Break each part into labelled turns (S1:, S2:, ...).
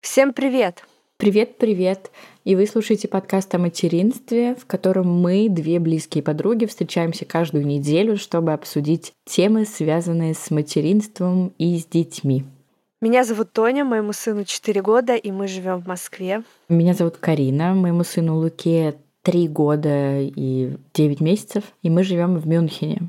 S1: Всем привет!
S2: Привет-привет! И вы слушаете подкаст о материнстве, в котором мы, две близкие подруги, встречаемся каждую неделю, чтобы обсудить темы, связанные с материнством и с детьми.
S1: Меня зовут Тоня, моему сыну 4 года, и мы живем в Москве.
S2: Меня зовут Карина, моему сыну Луке 3 года и 9 месяцев, и мы живем в Мюнхене.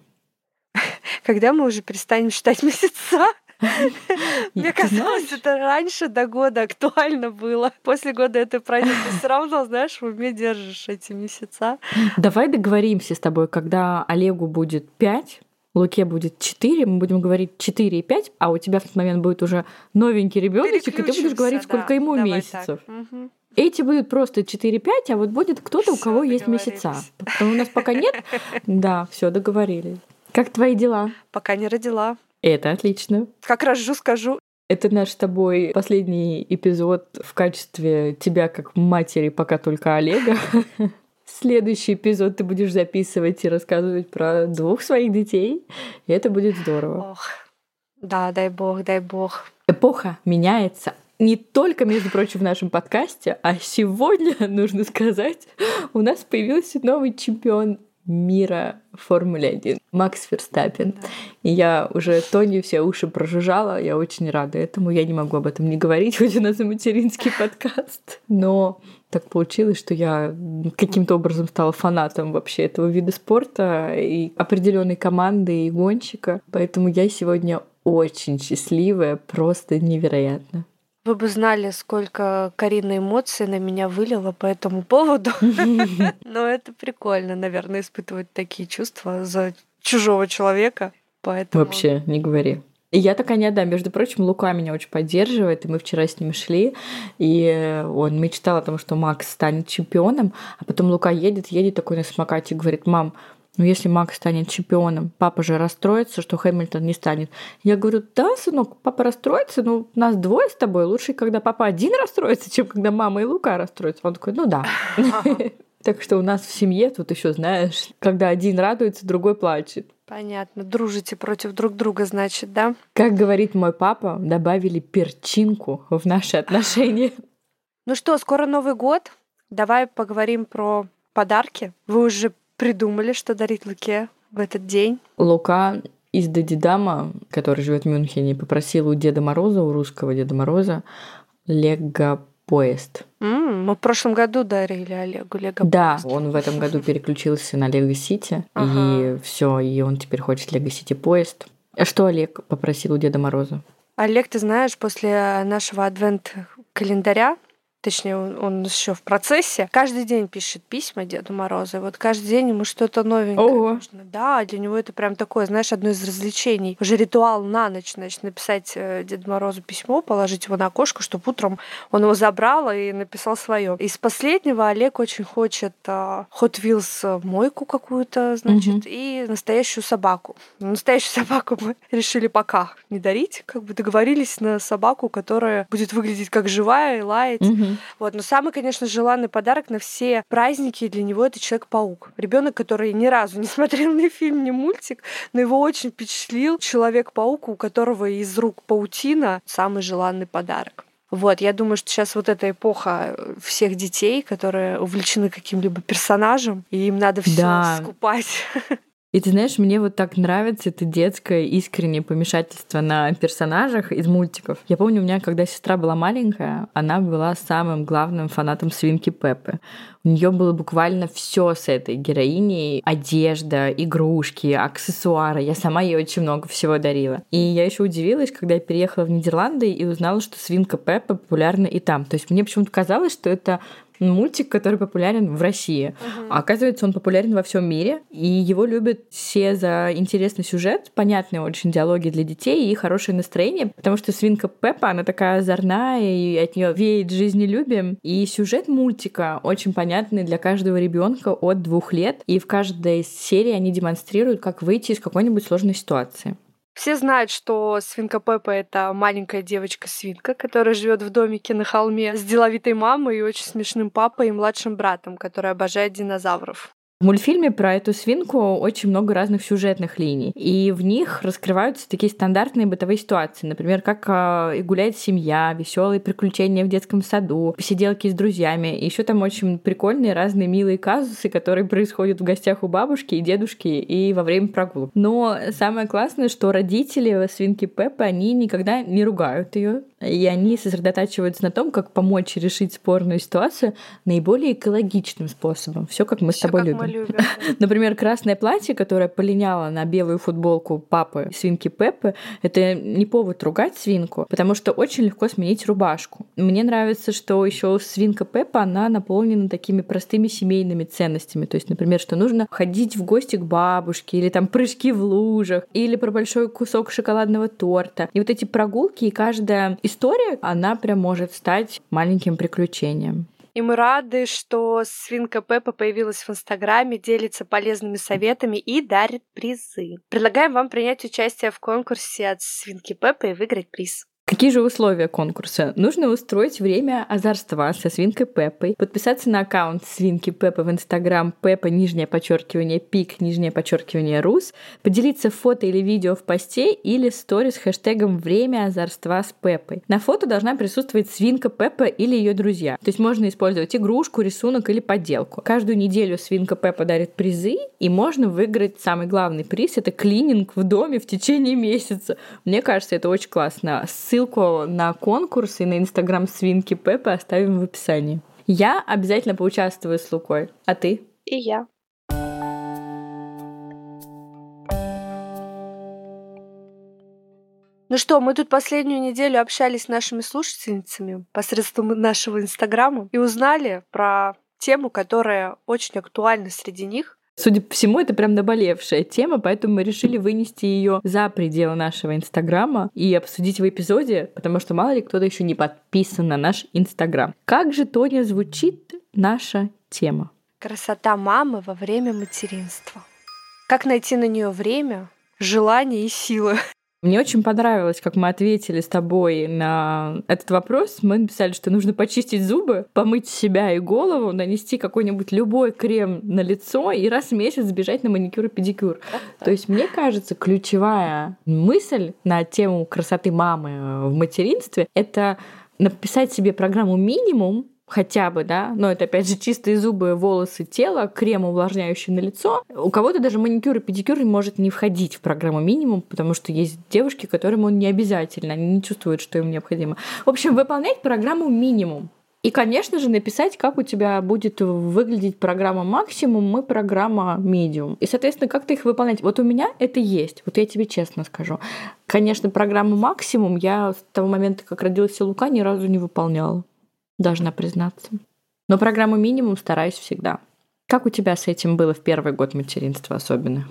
S1: Когда мы уже перестанем считать месяца? Мне казалось, это раньше до года актуально было. После года это пройдет. Ты все равно, знаешь, в уме держишь эти месяца.
S2: Давай договоримся с тобой, когда Олегу будет 5, Луке будет 4, мы будем говорить 4 и 5, а у тебя в этот момент будет уже новенький ребеночек, и ты будешь говорить, сколько да, ему месяцев. Угу. Эти будут просто 4-5, а вот будет кто-то, у кого есть месяца. У нас пока нет. Да, все договорились. Как твои дела?
S1: Пока не родила.
S2: Это отлично.
S1: Как рожу, скажу.
S2: Это наш с тобой последний эпизод в качестве тебя как матери, пока только Олега. Следующий эпизод ты будешь записывать и рассказывать про двух своих детей. И это будет здорово.
S1: Ох, да, дай бог, дай бог.
S2: Эпоха меняется. Не только, между прочим, в нашем подкасте, а сегодня, нужно сказать, у нас появился новый чемпион мира Формуле 1. Макс Ферстаппин. Да. И я уже Тони все уши прожужжала. Я очень рада этому. Я не могу об этом не говорить, хоть у нас и материнский подкаст. Но так получилось, что я каким-то образом стала фанатом вообще этого вида спорта и определенной команды и гонщика. Поэтому я сегодня очень счастливая, просто невероятно.
S1: Вы бы знали, сколько Карина эмоций на меня вылила по этому поводу. Но это прикольно, наверное, испытывать такие чувства за чужого человека. Поэтому...
S2: Вообще, не говори. Я такая не отдам. Между прочим, Лука меня очень поддерживает, и мы вчера с ним шли, и он мечтал о том, что Макс станет чемпионом, а потом Лука едет, едет такой на самокате и говорит, мам, ну если Макс станет чемпионом, папа же расстроится, что Хэмилтон не станет. Я говорю, да, сынок, папа расстроится, но нас двое с тобой. Лучше, когда папа один расстроится, чем когда мама и Лука расстроятся. Он такой, ну да. Так что у нас в семье тут еще, знаешь, когда один радуется, другой плачет.
S1: Понятно. Дружите против друг друга, значит, да?
S2: Как говорит мой папа, добавили перчинку в наши отношения.
S1: Ну что, скоро Новый год. Давай поговорим про подарки. Вы уже придумали, что дарить Луке в этот день?
S2: Лука из Дадидама, который живет в Мюнхене, попросил у Деда Мороза, у русского Деда Мороза, лего поезд.
S1: Mm, мы в прошлом году дарили Олегу Лего
S2: Да, он в этом году переключился на Лего Сити, и все, и он теперь хочет Лего Сити поезд. А что Олег попросил у Деда Мороза?
S1: Олег, ты знаешь, после нашего адвент-календаря точнее, он еще в процессе, каждый день пишет письма Деду Морозу. И вот каждый день ему что-то новенькое
S2: Ого.
S1: нужно. Да, для него это прям такое, знаешь, одно из развлечений. Уже ритуал на ночь, значит, написать э, Деду Морозу письмо, положить его на окошко, чтобы утром он его забрал и написал свое. Из последнего Олег очень хочет uh, Hot Wheels мойку какую-то, значит, угу. и настоящую собаку. Настоящую собаку мы решили пока не дарить, как бы договорились на собаку, которая будет выглядеть как живая и лаять. Угу. Вот. Но самый, конечно, желанный подарок на все праздники для него это Человек-паук. Ребенок, который ни разу не смотрел ни фильм, ни мультик, но его очень впечатлил Человек-паук, у которого из рук паутина самый желанный подарок. Вот, я думаю, что сейчас вот эта эпоха всех детей, которые увлечены каким-либо персонажем, и им надо все да. скупать.
S2: И ты знаешь, мне вот так нравится это детское искреннее помешательство на персонажах из мультиков. Я помню, у меня, когда сестра была маленькая, она была самым главным фанатом свинки Пеппы. У нее было буквально все с этой героиней. Одежда, игрушки, аксессуары. Я сама ей очень много всего дарила. И я еще удивилась, когда я переехала в Нидерланды и узнала, что свинка Пеппа популярна и там. То есть мне почему-то казалось, что это мультик, который популярен в России. Uh-huh. А оказывается, он популярен во всем мире, и его любят все за интересный сюжет, понятные очень диалоги для детей и хорошее настроение, потому что свинка Пеппа, она такая озорная, и от нее веет жизнелюбием. И сюжет мультика очень понятный для каждого ребенка от двух лет, и в каждой серии они демонстрируют, как выйти из какой-нибудь сложной ситуации.
S1: Все знают, что свинка Пеппа — это маленькая девочка-свинка, которая живет в домике на холме с деловитой мамой и очень смешным папой и младшим братом, который обожает динозавров.
S2: В мультфильме про эту свинку очень много разных сюжетных линий, и в них раскрываются такие стандартные бытовые ситуации, например, как э, гуляет семья, веселые приключения в детском саду, посиделки с друзьями. И еще там очень прикольные разные милые казусы, которые происходят в гостях у бабушки и дедушки и во время прогулок. Но самое классное, что родители свинки Пеппы, они никогда не ругают ее, и они сосредотачиваются на том, как помочь решить спорную ситуацию наиболее экологичным способом. Все как мы Всё с тобой любим. любим Например, красное платье, которое полиняло на белую футболку папы свинки Пеппы, это не повод ругать свинку, потому что очень легко сменить рубашку. Мне нравится, что еще свинка Пеппа, она наполнена такими простыми семейными ценностями. То есть, например, что нужно ходить в гости к бабушке, или там прыжки в лужах, или про большой кусок шоколадного торта. И вот эти прогулки и каждая история, она прям может стать маленьким приключением.
S1: И мы рады, что свинка Пеппа появилась в Инстаграме, делится полезными советами и дарит призы. Предлагаем вам принять участие в конкурсе от свинки Пеппа и выиграть приз.
S2: Какие же условия конкурса? Нужно устроить время озорства со свинкой Пеппой, подписаться на аккаунт свинки Пеппа в Инстаграм Пеппа, нижнее подчеркивание, пик, нижнее подчеркивание, рус, поделиться фото или видео в посте или стори с хэштегом «Время озорства с Пеппой». На фото должна присутствовать свинка Пеппа или ее друзья. То есть можно использовать игрушку, рисунок или подделку. Каждую неделю свинка Пеппа дарит призы, и можно выиграть самый главный приз — это клининг в доме в течение месяца. Мне кажется, это очень классно Ссылку на конкурс и на инстаграм свинки Пеппы оставим в описании. Я обязательно поучаствую с Лукой. А ты?
S1: И я. Ну что, мы тут последнюю неделю общались с нашими слушательницами посредством нашего инстаграма и узнали про тему, которая очень актуальна среди них.
S2: Судя по всему, это прям наболевшая тема, поэтому мы решили вынести ее за пределы нашего Инстаграма и обсудить в эпизоде, потому что мало ли кто-то еще не подписан на наш Инстаграм. Как же, Тоня, звучит наша тема?
S1: Красота мамы во время материнства. Как найти на нее время, желание и силы?
S2: Мне очень понравилось, как мы ответили с тобой на этот вопрос. Мы написали, что нужно почистить зубы, помыть себя и голову, нанести какой-нибудь любой крем на лицо и раз в месяц сбежать на маникюр и педикюр. То есть, мне кажется, ключевая мысль на тему красоты мамы в материнстве — это написать себе программу минимум, хотя бы, да, но это опять же чистые зубы, волосы, тело, крем увлажняющий на лицо. У кого-то даже маникюр и педикюр может не входить в программу минимум, потому что есть девушки, которым он не обязательно, они не чувствуют, что им необходимо. В общем, выполнять программу минимум. И, конечно же, написать, как у тебя будет выглядеть программа максимум и программа медиум. И, соответственно, как ты их выполнять. Вот у меня это есть. Вот я тебе честно скажу. Конечно, программу максимум я с того момента, как родился Лука, ни разу не выполняла должна признаться. Но программу минимум стараюсь всегда. Как у тебя с этим было в первый год материнства особенно?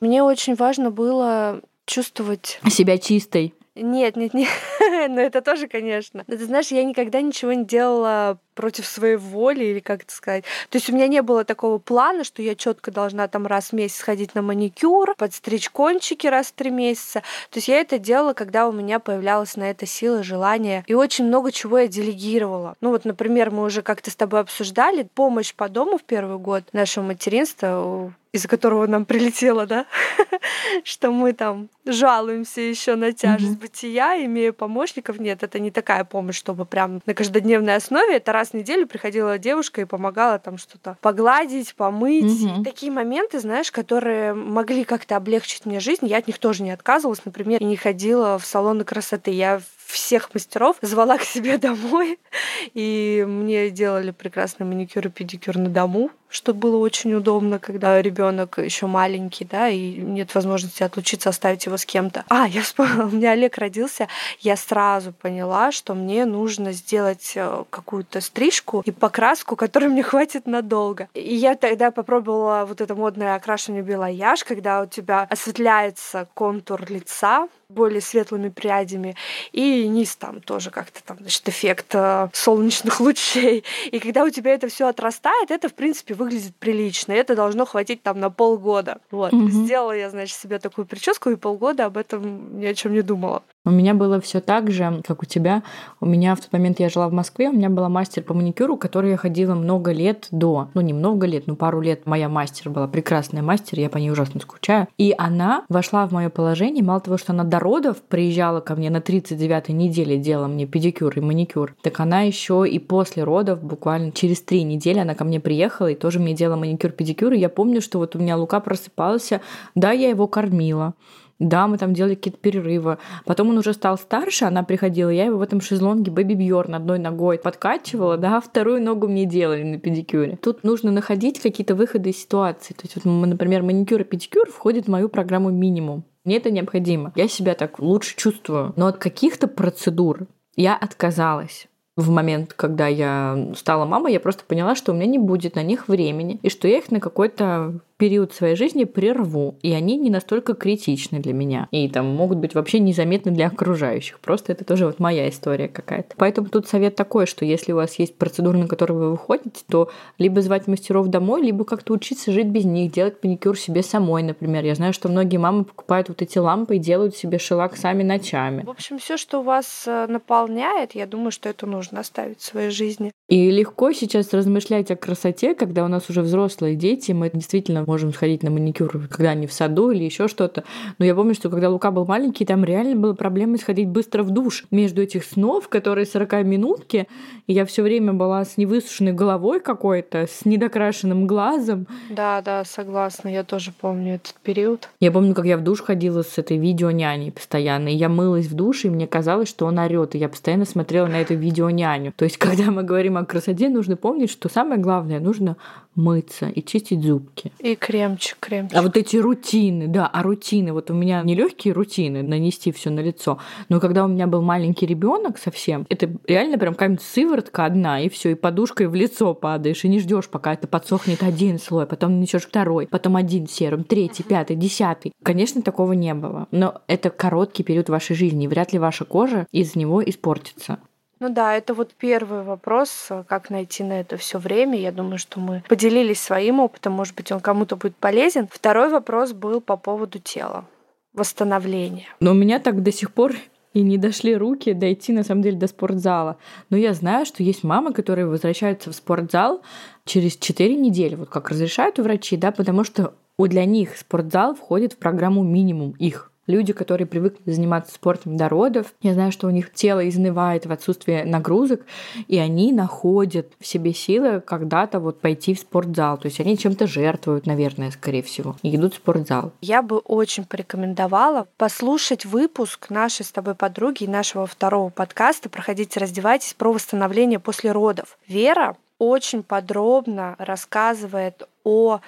S1: Мне очень важно было чувствовать
S2: себя чистой.
S1: Нет, нет, нет. Но это тоже, конечно. Но ты знаешь, я никогда ничего не делала против своей воли, или как это сказать. То есть у меня не было такого плана, что я четко должна там раз в месяц ходить на маникюр, подстричь кончики раз в три месяца. То есть я это делала, когда у меня появлялась на это сила, желание. И очень много чего я делегировала. Ну вот, например, мы уже как-то с тобой обсуждали помощь по дому в первый год нашего материнства из-за которого нам прилетело, да, что мы там жалуемся еще на тяжесть mm-hmm. бытия, имея помощников. Нет, это не такая помощь, чтобы прям на каждодневной основе. Это раз в неделю приходила девушка и помогала там что-то погладить, помыть. Mm-hmm. Такие моменты, знаешь, которые могли как-то облегчить мне жизнь. Я от них тоже не отказывалась, например, не ходила в салоны красоты. Я всех мастеров звала к себе домой, и мне делали прекрасный маникюр и педикюр на дому, что было очень удобно, когда ребенок еще маленький, да, и нет возможности отлучиться, оставить его с кем-то. А, я вспомнила, у меня Олег родился, я сразу поняла, что мне нужно сделать э, какую-то стрижку и покраску, которой мне хватит надолго. И я тогда попробовала вот это модное окрашивание белояж, когда у тебя осветляется контур лица, более светлыми прядями, и низ там тоже как-то там, значит, эффект э, солнечных лучей. И когда у тебя это все отрастает, это, в принципе, выглядит прилично. И это должно хватить там на полгода. Вот. Mm-hmm. Сделала я, значит, себе такую прическу, и полгода об этом ни о чем не думала.
S2: У меня было все так же, как у тебя. У меня в тот момент я жила в Москве, у меня была мастер по маникюру, которой я ходила много лет до. Ну, не много лет, но пару лет моя мастер была прекрасная мастер, я по ней ужасно скучаю. И она вошла в мое положение, мало того, что она до родов приезжала ко мне на 39-й неделе, делала мне педикюр и маникюр, так она еще и после родов, буквально через три недели, она ко мне приехала и тоже мне делала маникюр-педикюр. И я помню, что вот у меня Лука просыпался, да, я его кормила, да, мы там делали какие-то перерывы. Потом он уже стал старше, она приходила, я его в этом шезлонге Бэби Бьорн одной ногой подкачивала, да, вторую ногу мне делали на педикюре. Тут нужно находить какие-то выходы из ситуации. То есть, вот, например, маникюр и педикюр входит в мою программу минимум. Мне это необходимо. Я себя так лучше чувствую. Но от каких-то процедур я отказалась в момент, когда я стала мамой, я просто поняла, что у меня не будет на них времени, и что я их на какой-то период своей жизни прерву, и они не настолько критичны для меня. И там могут быть вообще незаметны для окружающих. Просто это тоже вот моя история какая-то. Поэтому тут совет такой, что если у вас есть процедуры, на которые вы выходите, то либо звать мастеров домой, либо как-то учиться жить без них, делать паникюр себе самой, например. Я знаю, что многие мамы покупают вот эти лампы и делают себе шелак сами ночами.
S1: В общем, все, что вас э, наполняет, я думаю, что это нужно оставить в своей жизни.
S2: И легко сейчас размышлять о красоте, когда у нас уже взрослые дети, мы действительно можем сходить на маникюр, когда они в саду или еще что-то. Но я помню, что когда Лука был маленький, там реально была проблема сходить быстро в душ между этих снов, которые 40 минутки, я все время была с невысушенной головой какой-то, с недокрашенным глазом.
S1: Да, да, согласна, я тоже помню этот период.
S2: Я помню, как я в душ ходила с этой видеоняней постоянно, и я мылась в душе, и мне казалось, что он орет, и я постоянно смотрела на эту видеоняню. То есть, когда мы говорим о красоте, нужно помнить, что самое главное, нужно мыться и чистить зубки.
S1: И кремчик, кремчик.
S2: А вот эти рутины, да, а рутины, вот у меня не легкие рутины, нанести все на лицо, но когда у меня был маленький ребенок совсем, это реально прям какая-нибудь сыворотка одна, и все, и подушкой в лицо падаешь, и не ждешь, пока это подсохнет один слой, потом несешь второй, потом один серум, третий, пятый, десятый. Конечно, такого не было, но это короткий период вашей жизни, и вряд ли ваша кожа из него испортится.
S1: Ну да, это вот первый вопрос, э, как найти на это все время. Я думаю, что мы поделились своим опытом, может быть, он кому-то будет полезен. Второй вопрос был по поводу тела, восстановления.
S2: Но у меня так до сих пор и не дошли руки дойти, на самом деле, до спортзала. Но я знаю, что есть мамы, которые возвращаются в спортзал через 4 недели, вот как разрешают врачи, да, потому что для них спортзал входит в программу минимум их люди, которые привыкли заниматься спортом до родов, я знаю, что у них тело изнывает в отсутствии нагрузок, и они находят в себе силы когда-то вот пойти в спортзал. То есть они чем-то жертвуют, наверное, скорее всего, и идут в спортзал.
S1: Я бы очень порекомендовала послушать выпуск нашей с тобой подруги и нашего второго подкаста «Проходите, раздевайтесь» про восстановление после родов. Вера очень подробно рассказывает о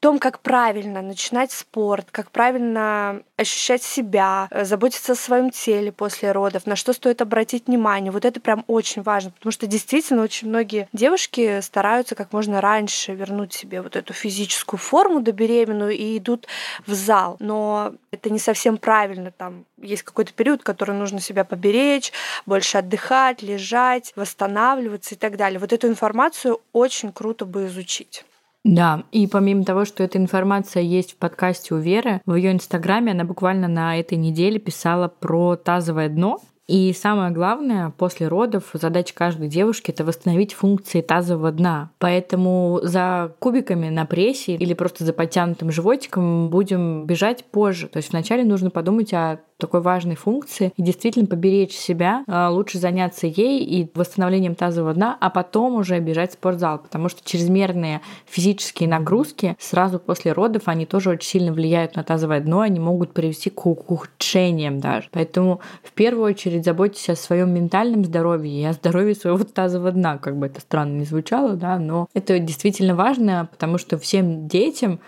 S1: том, как правильно начинать спорт, как правильно ощущать себя, э, заботиться о своем теле после родов, на что стоит обратить внимание. Вот это прям очень важно, потому что действительно очень многие девушки стараются как можно раньше вернуть себе вот эту физическую форму до беременную и идут в зал. Но это не совсем правильно. Там есть какой-то период, который нужно себя поберечь, больше отдыхать, лежать, восстанавливаться и так далее. Вот эту информацию очень круто бы изучить.
S2: Да, и помимо того, что эта информация есть в подкасте у Веры, в ее инстаграме она буквально на этой неделе писала про тазовое дно, и самое главное, после родов задача каждой девушки – это восстановить функции тазового дна. Поэтому за кубиками на прессе или просто за подтянутым животиком будем бежать позже. То есть вначале нужно подумать о такой важной функции и действительно поберечь себя, а, лучше заняться ей и восстановлением тазового дна, а потом уже бежать в спортзал, потому что чрезмерные физические нагрузки сразу после родов, они тоже очень сильно влияют на тазовое дно, они могут привести к ухудшениям даже. Поэтому в первую очередь заботьтесь о своем ментальном здоровье и о здоровье своего тазового дна, как бы это странно не звучало, да, но это действительно важно, потому что всем детям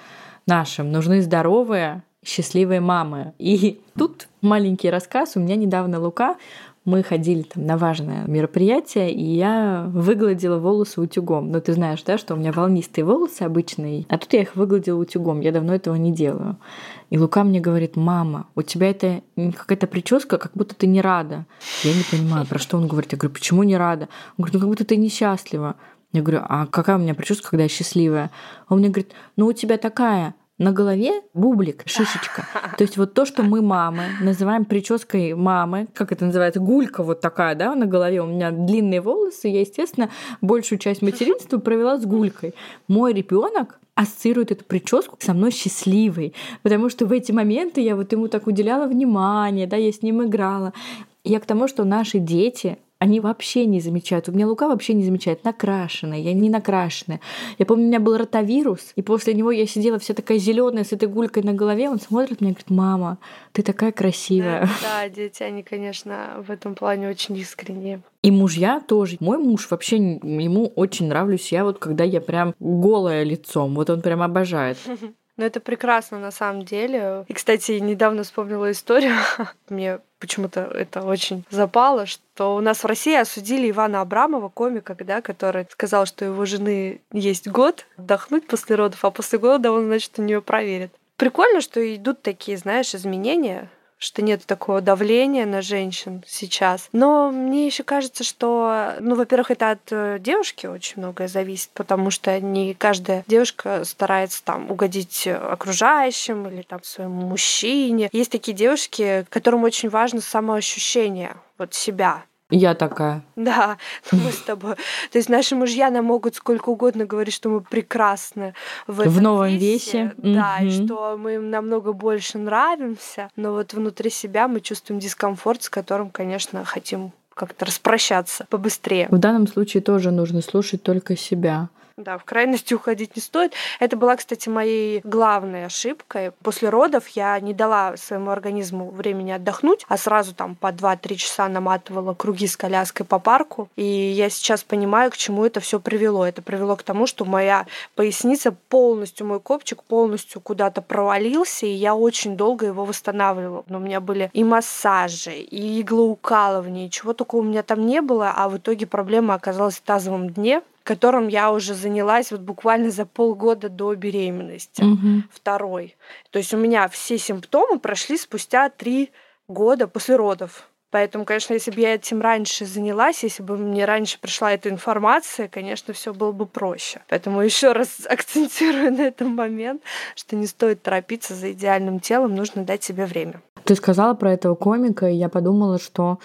S2: нашим нужны здоровые, счастливые мамы. И тут маленький рассказ. У меня недавно Лука мы ходили там на важное мероприятие, и я выгладила волосы утюгом. Но ну, ты знаешь, да, что у меня волнистые волосы обычные, а тут я их выгладила утюгом. Я давно этого не делаю. И Лука мне говорит, мама, у тебя это какая-то прическа, как будто ты не рада. Я не понимаю, про что он говорит. Я говорю, почему не рада? Он говорит, ну как будто ты несчастлива. Я говорю, а какая у меня прическа, когда я счастливая? Он мне говорит, ну у тебя такая, на голове бублик, шишечка. То есть вот то, что мы мамы называем прической мамы, как это называется, гулька вот такая, да, на голове. У меня длинные волосы, я, естественно, большую часть материнства провела с гулькой. Мой ребенок ассоциирует эту прическу со мной счастливой, потому что в эти моменты я вот ему так уделяла внимание, да, я с ним играла. Я к тому, что наши дети, они вообще не замечают. У меня Лука вообще не замечает. Накрашенная, я не накрашенная. Я помню, у меня был ротавирус, и после него я сидела вся такая зеленая с этой гулькой на голове. Он смотрит мне и говорит, мама, ты такая красивая.
S1: Да, дети, они, конечно, в этом плане очень искренние.
S2: И мужья тоже. Мой муж вообще, ему очень нравлюсь я вот, когда я прям голая лицом. Вот он прям обожает.
S1: Ну, это прекрасно на самом деле. И, кстати, недавно вспомнила историю. Мне почему-то это очень запало, что у нас в России осудили Ивана Абрамова, комика, да, который сказал, что его жены есть год отдохнуть после родов, а после года он, значит, у нее проверит. Прикольно, что идут такие, знаешь, изменения что нет такого давления на женщин сейчас. Но мне еще кажется, что, ну, во-первых, это от э, девушки очень многое зависит, потому что не каждая девушка старается там угодить окружающим или там своему мужчине. Есть такие девушки, которым очень важно самоощущение вот себя,
S2: я такая.
S1: Да, мы с тобой. То есть наши мужья нам могут сколько угодно говорить, что мы прекрасны в, этом
S2: в новом весе.
S1: весе да, угу. и что мы им намного больше нравимся, но вот внутри себя мы чувствуем дискомфорт, с которым, конечно, хотим как-то распрощаться побыстрее.
S2: В данном случае тоже нужно слушать только себя.
S1: Да, в крайности уходить не стоит. Это была, кстати, моей главной ошибкой. После родов я не дала своему организму времени отдохнуть, а сразу там по 2-3 часа наматывала круги с коляской по парку. И я сейчас понимаю, к чему это все привело. Это привело к тому, что моя поясница полностью, мой копчик полностью куда-то провалился, и я очень долго его восстанавливала. Но у меня были и массажи, и иглоукалывание, чего только у меня там не было, а в итоге проблема оказалась в тазовом дне, которым я уже занялась вот буквально за полгода до беременности,
S2: угу.
S1: второй. То есть у меня все симптомы прошли спустя три года после родов. Поэтому, конечно, если бы я этим раньше занялась, если бы мне раньше пришла эта информация, конечно, все было бы проще. Поэтому еще раз акцентирую на этом момент, что не стоит торопиться за идеальным телом, нужно дать себе время.
S2: Ты сказала про этого комика, и я подумала, что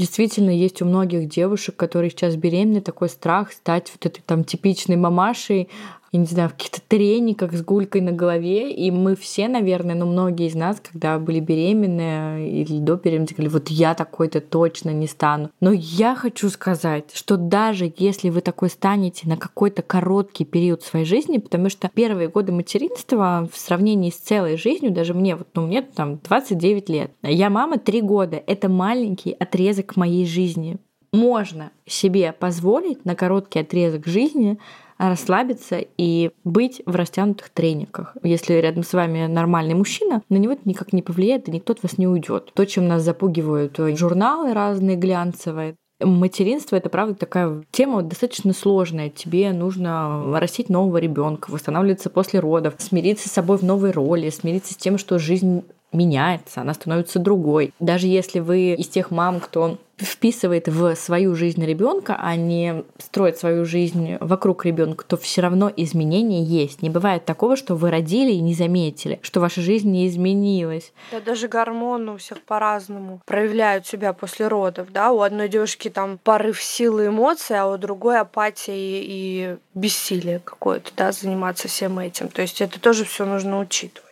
S2: Действительно, есть у многих девушек, которые сейчас беременны, такой страх стать вот этой там типичной мамашей, я не знаю, в каких-то трениках с гулькой на голове. И мы все, наверное, ну, многие из нас, когда были беременны или до беременности, говорили, вот я такой-то точно не стану. Но я хочу сказать, что даже если вы такой станете на какой-то короткий период своей жизни, потому что первые годы материнства в сравнении с целой жизнью, даже мне, вот ну, мне там 29 лет, я мама 3 года, это маленький отрезок моей жизни. Можно себе позволить на короткий отрезок жизни расслабиться и быть в растянутых трениках. Если рядом с вами нормальный мужчина, на него это никак не повлияет, и никто от вас не уйдет. То, чем нас запугивают журналы разные глянцевые, Материнство это правда такая тема достаточно сложная. Тебе нужно растить нового ребенка, восстанавливаться после родов, смириться с собой в новой роли, смириться с тем, что жизнь меняется, она становится другой. Даже если вы из тех мам, кто вписывает в свою жизнь ребенка, а не строит свою жизнь вокруг ребенка, то все равно изменения есть. Не бывает такого, что вы родили и не заметили, что ваша жизнь не изменилась.
S1: Да, даже гормоны у всех по-разному проявляют себя после родов. Да? У одной девушки там порыв силы эмоций, а у другой апатия и, и бессилие какое-то, да, заниматься всем этим. То есть это тоже все нужно учитывать.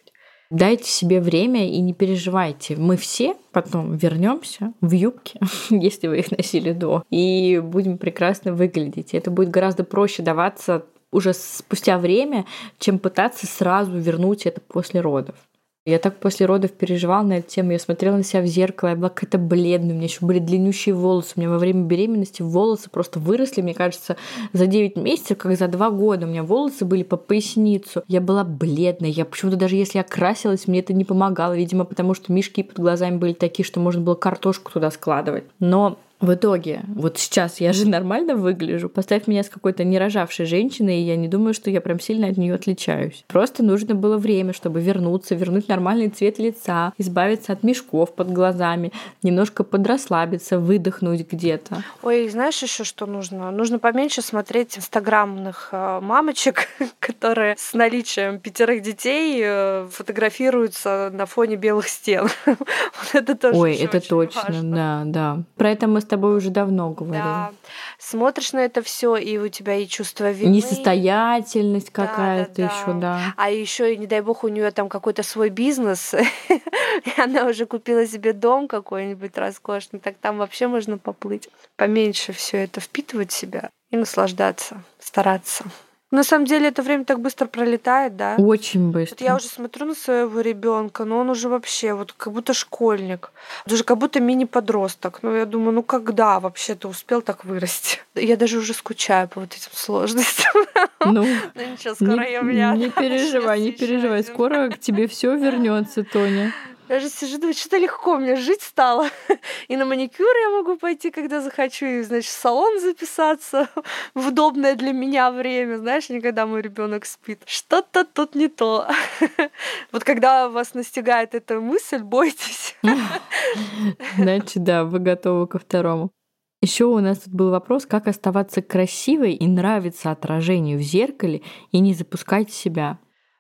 S2: Дайте себе время и не переживайте. Мы все потом вернемся в юбке, если вы их носили до, и будем прекрасно выглядеть. Это будет гораздо проще даваться уже спустя время, чем пытаться сразу вернуть это после родов. Я так после родов переживала на эту тему. Я смотрела на себя в зеркало, я была какая-то бледная, у меня еще были длиннющие волосы. У меня во время беременности волосы просто выросли, мне кажется, за 9 месяцев, как за 2 года. У меня волосы были по поясницу. Я была бледная. Я почему-то даже если я красилась, мне это не помогало. Видимо, потому что мешки под глазами были такие, что можно было картошку туда складывать. Но В итоге, вот сейчас я же нормально выгляжу. Поставь меня с какой-то нерожавшей женщиной, и я не думаю, что я прям сильно от нее отличаюсь. Просто нужно было время, чтобы вернуться, вернуть нормальный цвет лица, избавиться от мешков под глазами, немножко подрасслабиться, выдохнуть где-то.
S1: Ой, знаешь еще что нужно? Нужно поменьше смотреть инстаграмных э, мамочек, которые с наличием пятерых детей э, фотографируются на фоне белых стен. Вот это тоже
S2: Ой, это точно, да, да. Про это мы тобой уже давно говорили. Да.
S1: Смотришь на это все, и у тебя и чувство вины.
S2: Несостоятельность какая-то да, да, еще, да.
S1: А еще, не дай бог, у нее там какой-то свой бизнес, и она уже купила себе дом какой-нибудь роскошный, так там вообще можно поплыть. Поменьше все это впитывать в себя и наслаждаться, стараться. На самом деле это время так быстро пролетает, да?
S2: Очень быстро.
S1: Вот я уже смотрю на своего ребенка, но он уже вообще вот как будто школьник, уже как будто мини-подросток. Ну я думаю, ну когда вообще ты успел так вырасти? Я даже уже скучаю по вот этим сложностям.
S2: Ну,
S1: ну ничего, скоро
S2: не,
S1: я меня.
S2: Не переживай, не переживай, скоро к тебе все вернется, Тоня.
S1: Я же сижу, думаю, что-то легко мне жить стало. И на маникюр я могу пойти, когда захочу, и, значит, в салон записаться в удобное для меня время, знаешь, не когда мой ребенок спит. Что-то тут не то. Вот когда вас настигает эта мысль, бойтесь.
S2: Значит, да, вы готовы ко второму. Еще у нас тут был вопрос, как оставаться красивой и нравиться отражению в зеркале и не запускать себя.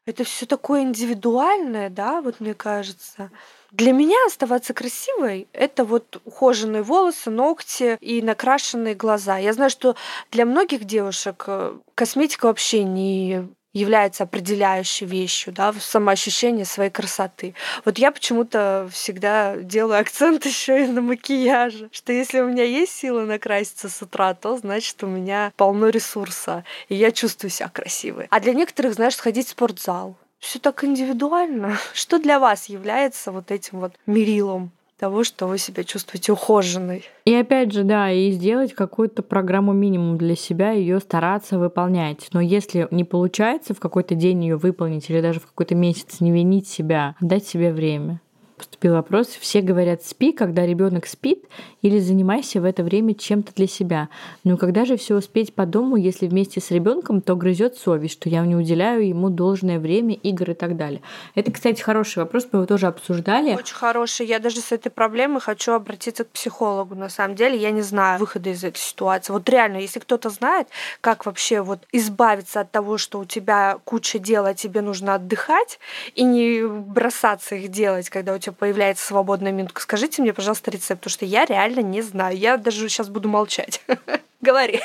S1: Это все такое индивидуальное, да, вот мне кажется. Для меня оставаться красивой — это вот ухоженные волосы, ногти и накрашенные глаза. Я знаю, что для многих девушек э, косметика вообще не является определяющей вещью, да, самоощущение своей красоты. Вот я почему-то всегда делаю акцент еще и на макияже, что если у меня есть сила накраситься с утра, то значит у меня полно ресурса, и я чувствую себя красивой. А для некоторых, знаешь, сходить в спортзал, все так индивидуально. Что для вас является вот этим вот мерилом? Того, что вы себя чувствуете ухоженной.
S2: И опять же, да, и сделать какую-то программу минимум для себя, ее стараться выполнять. Но если не получается в какой-то день ее выполнить или даже в какой-то месяц не винить себя, дать себе время поступил вопрос. Все говорят, спи, когда ребенок спит, или занимайся в это время чем-то для себя. Но когда же все успеть по дому, если вместе с ребенком, то грызет совесть, что я не уделяю ему должное время, игр и так далее. Это, кстати, хороший вопрос, мы его тоже обсуждали.
S1: Очень хороший. Я даже с этой проблемой хочу обратиться к психологу. На самом деле, я не знаю выхода из этой ситуации. Вот реально, если кто-то знает, как вообще вот избавиться от того, что у тебя куча дел, а тебе нужно отдыхать, и не бросаться их делать, когда у тебя появляется свободная минутка. Скажите мне, пожалуйста, рецепт, потому что я реально не знаю. Я даже сейчас буду молчать. Говори.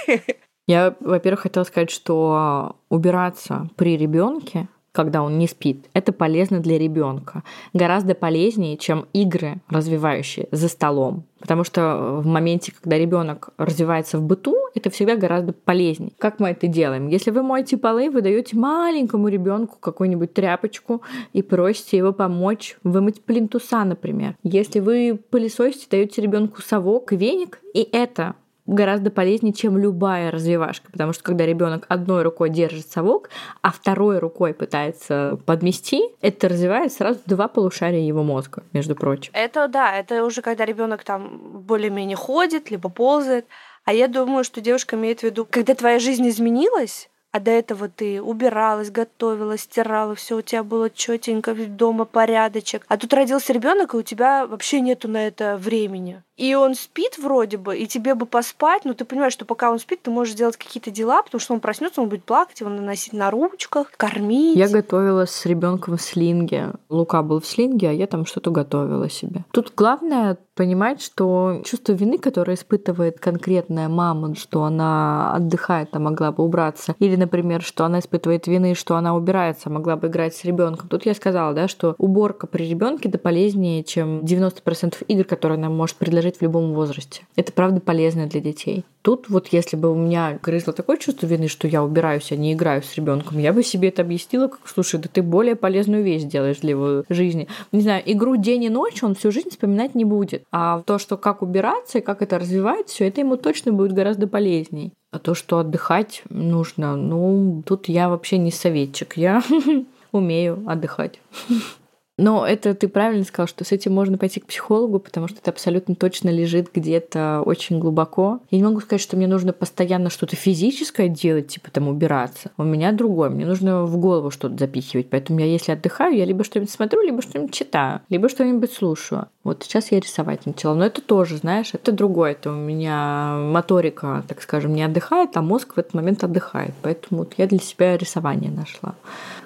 S2: Я, во-первых, хотела сказать, что убираться при ребенке когда он не спит. Это полезно для ребенка. Гораздо полезнее, чем игры, развивающие за столом. Потому что в моменте, когда ребенок развивается в быту, это всегда гораздо полезнее. Как мы это делаем? Если вы моете полы, вы даете маленькому ребенку какую-нибудь тряпочку и просите его помочь вымыть плинтуса, например. Если вы пылесосите, даете ребенку совок, веник, и это гораздо полезнее, чем любая развивашка, потому что когда ребенок одной рукой держит совок, а второй рукой пытается подмести, это развивает сразу два полушария его мозга, между прочим.
S1: Это да, это уже когда ребенок там более-менее ходит, либо ползает. А я думаю, что девушка имеет в виду, когда твоя жизнь изменилась, а до этого ты убиралась, готовила, стирала, все у тебя было четенько, дома порядочек. А тут родился ребенок, и у тебя вообще нету на это времени. И он спит вроде бы, и тебе бы поспать, но ты понимаешь, что пока он спит, ты можешь делать какие-то дела, потому что он проснется, он будет плакать, его наносить на ручках, кормить.
S2: Я готовила с ребенком в слинге. Лука был в слинге, а я там что-то готовила себе. Тут главное понимать, что чувство вины, которое испытывает конкретная мама, что она отдыхает, а могла бы убраться, или, например, что она испытывает вины, что она убирается, а могла бы играть с ребенком. Тут я сказала, да, что уборка при ребенке это полезнее, чем 90% игр, которые она может предложить жить в любом возрасте. Это правда полезно для детей. Тут вот если бы у меня грызло такое чувство вины, что я убираюсь, а не играю с ребенком, я бы себе это объяснила, как, слушай, да ты более полезную вещь делаешь для его жизни. Не знаю, игру день и ночь он всю жизнь вспоминать не будет. А то, что как убираться и как это развивать, все это ему точно будет гораздо полезней. А то, что отдыхать нужно, ну, тут я вообще не советчик. Я умею отдыхать. Но это ты правильно сказал, что с этим можно пойти к психологу, потому что это абсолютно точно лежит где-то очень глубоко. Я не могу сказать, что мне нужно постоянно что-то физическое делать, типа там убираться. У меня другое. Мне нужно в голову что-то запихивать. Поэтому я, если отдыхаю, я либо что-нибудь смотрю, либо что-нибудь читаю, либо что-нибудь слушаю. Вот сейчас я рисовать начала. Но это тоже, знаешь, это другое. Это у меня моторика, так скажем, не отдыхает, а мозг в этот момент отдыхает. Поэтому вот я для себя рисование нашла.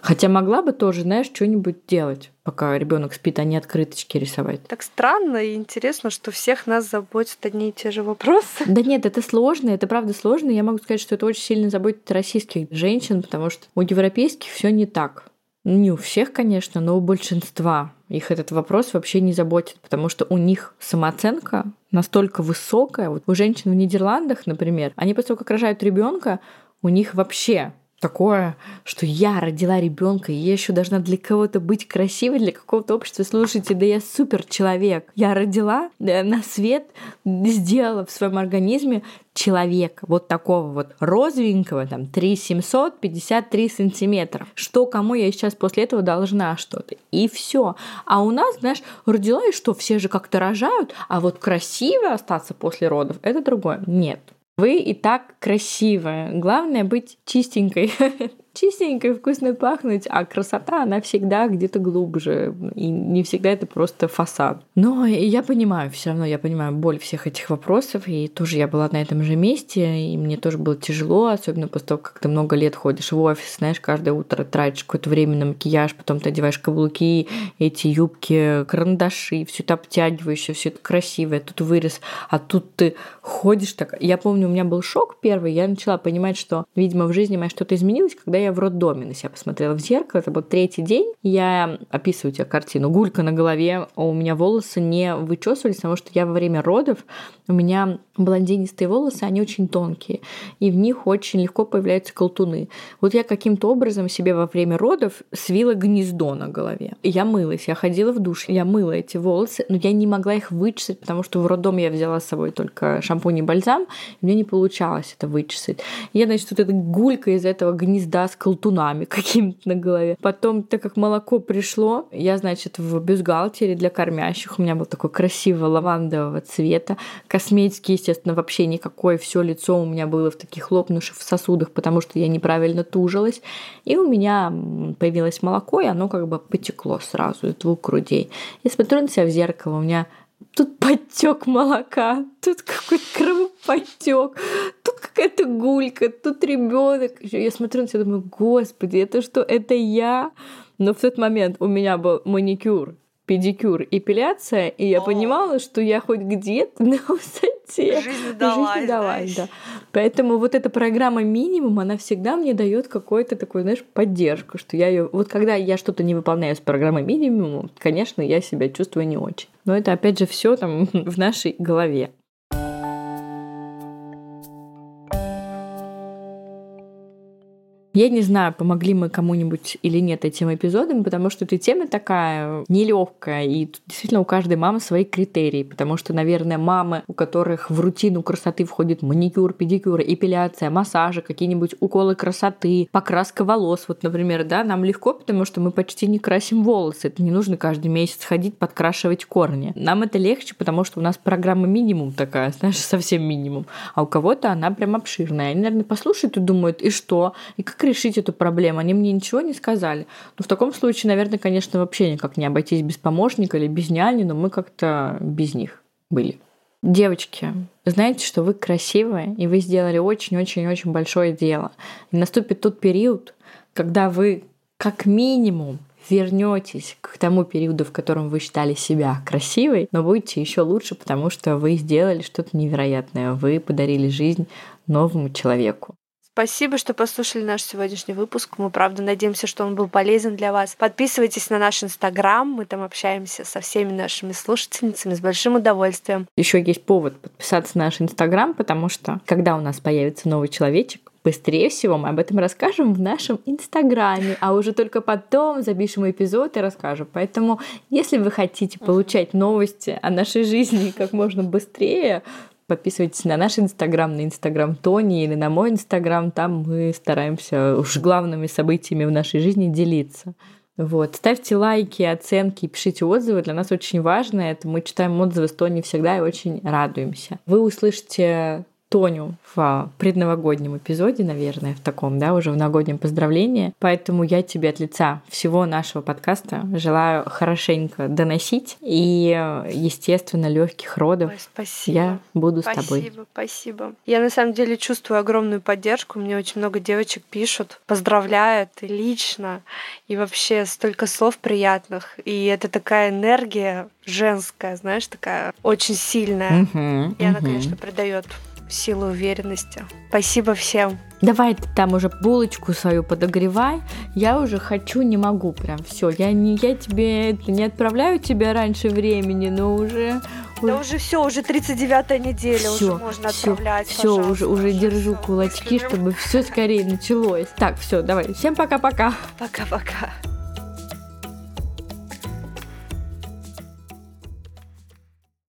S2: Хотя могла бы тоже, знаешь, что-нибудь делать пока ребенок спит, а не открыточки рисовать.
S1: Так странно и интересно, что всех нас заботят одни и те же вопросы.
S2: Да нет, это сложно, это правда сложно. Я могу сказать, что это очень сильно заботит российских женщин, потому что у европейских все не так. Не у всех, конечно, но у большинства их этот вопрос вообще не заботит, потому что у них самооценка настолько высокая. Вот у женщин в Нидерландах, например, они после того, как рожают ребенка, у них вообще такое, что я родила ребенка, и я еще должна для кого-то быть красивой, для какого-то общества. Слушайте, да я супер человек. Я родила да, на свет, сделала в своем организме человека, вот такого вот розовенького, там, 3 753 сантиметра. Что кому я сейчас после этого должна что-то? И все. А у нас, знаешь, родила и что, все же как-то рожают, а вот красиво остаться после родов, это другое. Нет. Вы и так красивая. Главное быть чистенькой. чистенько и вкусно пахнуть, а красота, она всегда где-то глубже, и не всегда это просто фасад. Но я понимаю, все равно я понимаю боль всех этих вопросов, и тоже я была на этом же месте, и мне тоже было тяжело, особенно после того, как ты много лет ходишь в офис, знаешь, каждое утро тратишь какое-то время на макияж, потом ты одеваешь каблуки, эти юбки, карандаши, все это обтягивающее, все это красивое, тут вырез, а тут ты ходишь так. Я помню, у меня был шок первый, я начала понимать, что, видимо, в жизни моя что-то изменилось, когда я я в роддоме на себя посмотрела в зеркало, это был третий день, я описываю тебе картину, гулька на голове, а у меня волосы не вычесывались, потому что я во время родов, у меня блондинистые волосы, они очень тонкие, и в них очень легко появляются колтуны. Вот я каким-то образом себе во время родов свила гнездо на голове. Я мылась, я ходила в душ, я мыла эти волосы, но я не могла их вычесать, потому что в роддом я взяла с собой только шампунь и бальзам, и мне не получалось это вычесать. Я, значит, вот эта гулька из этого гнезда с колтунами какими-то на голове. Потом, так как молоко пришло, я, значит, в бюстгальтере для кормящих, у меня был такой красивого лавандового цвета, косметики, естественно, вообще никакой, все лицо у меня было в таких лопнувших сосудах, потому что я неправильно тужилась. И у меня появилось молоко, и оно как бы потекло сразу из двух грудей. Я смотрю на себя в зеркало, у меня тут подтек молока, тут какой-то кровоподтек, тут какая-то гулька, тут ребенок. Я смотрю на себя, думаю, господи, это что, это я? Но в тот момент у меня был маникюр, педикюр, эпиляция, и я понимала, что я хоть где-то на высоте.
S1: Жизнь далась,
S2: Жизнь далась, да. Поэтому вот эта программа минимум, она всегда мне дает какой-то такой, знаешь, поддержку, что я ее... Вот когда я что-то не выполняю с программой минимум, конечно, я себя чувствую не очень. Но это, опять же, все там в нашей голове. Я не знаю, помогли мы кому-нибудь или нет этим эпизодом, потому что эта тема такая нелегкая, и действительно у каждой мамы свои критерии, потому что, наверное, мамы, у которых в рутину красоты входит маникюр, педикюр, эпиляция, массажи, какие-нибудь уколы красоты, покраска волос, вот, например, да, нам легко, потому что мы почти не красим волосы, это не нужно каждый месяц ходить подкрашивать корни. Нам это легче, потому что у нас программа минимум такая, знаешь, совсем минимум, а у кого-то она прям обширная. Они, наверное, послушают и думают, и что, и как решить эту проблему? Они мне ничего не сказали. Но в таком случае, наверное, конечно, вообще никак не обойтись без помощника или без няни, но мы как-то без них были. Девочки, знаете, что вы красивые, и вы сделали очень-очень-очень большое дело. И наступит тот период, когда вы как минимум вернетесь к тому периоду, в котором вы считали себя красивой, но будете еще лучше, потому что вы сделали что-то невероятное. Вы подарили жизнь новому человеку.
S1: Спасибо, что послушали наш сегодняшний выпуск. Мы, правда, надеемся, что он был полезен для вас. Подписывайтесь на наш Инстаграм. Мы там общаемся со всеми нашими слушательницами с большим удовольствием.
S2: Еще есть повод подписаться на наш Инстаграм, потому что когда у нас появится новый человечек, быстрее всего мы об этом расскажем в нашем Инстаграме, а уже только потом запишем эпизод и расскажем. Поэтому, если вы хотите получать новости о нашей жизни как можно быстрее, Подписывайтесь на наш инстаграм, на инстаграм Тони или на мой инстаграм. Там мы стараемся уж главными событиями в нашей жизни делиться. Вот. Ставьте лайки, оценки, пишите отзывы. Для нас очень важно это. Мы читаем отзывы с Тони всегда и очень радуемся. Вы услышите Тоню в предновогоднем эпизоде, наверное, в таком, да, уже в новогоднем поздравлении. Поэтому я тебе от лица всего нашего подкаста желаю хорошенько доносить и, естественно, легких родов.
S1: Ой, спасибо.
S2: Я буду
S1: спасибо,
S2: с тобой.
S1: Спасибо, спасибо. Я на самом деле чувствую огромную поддержку. Мне очень много девочек пишут, поздравляют и лично, и вообще столько слов приятных. И это такая энергия женская, знаешь, такая очень сильная.
S2: Мгм,
S1: И она,
S2: мгм.
S1: конечно, придает силу уверенности. Спасибо всем.
S2: Давай ты там уже булочку свою подогревай. Я уже хочу, не могу прям. Все, я не, я тебе не отправляю тебя раньше времени, но уже
S1: Да уже все, уже 39 неделя, уже
S2: все,
S1: можно
S2: все,
S1: отправлять.
S2: все, уже уже держу
S1: всё.
S2: кулачки, чтобы все скорее началось. Так, все, давай, всем пока-пока.
S1: Пока-пока.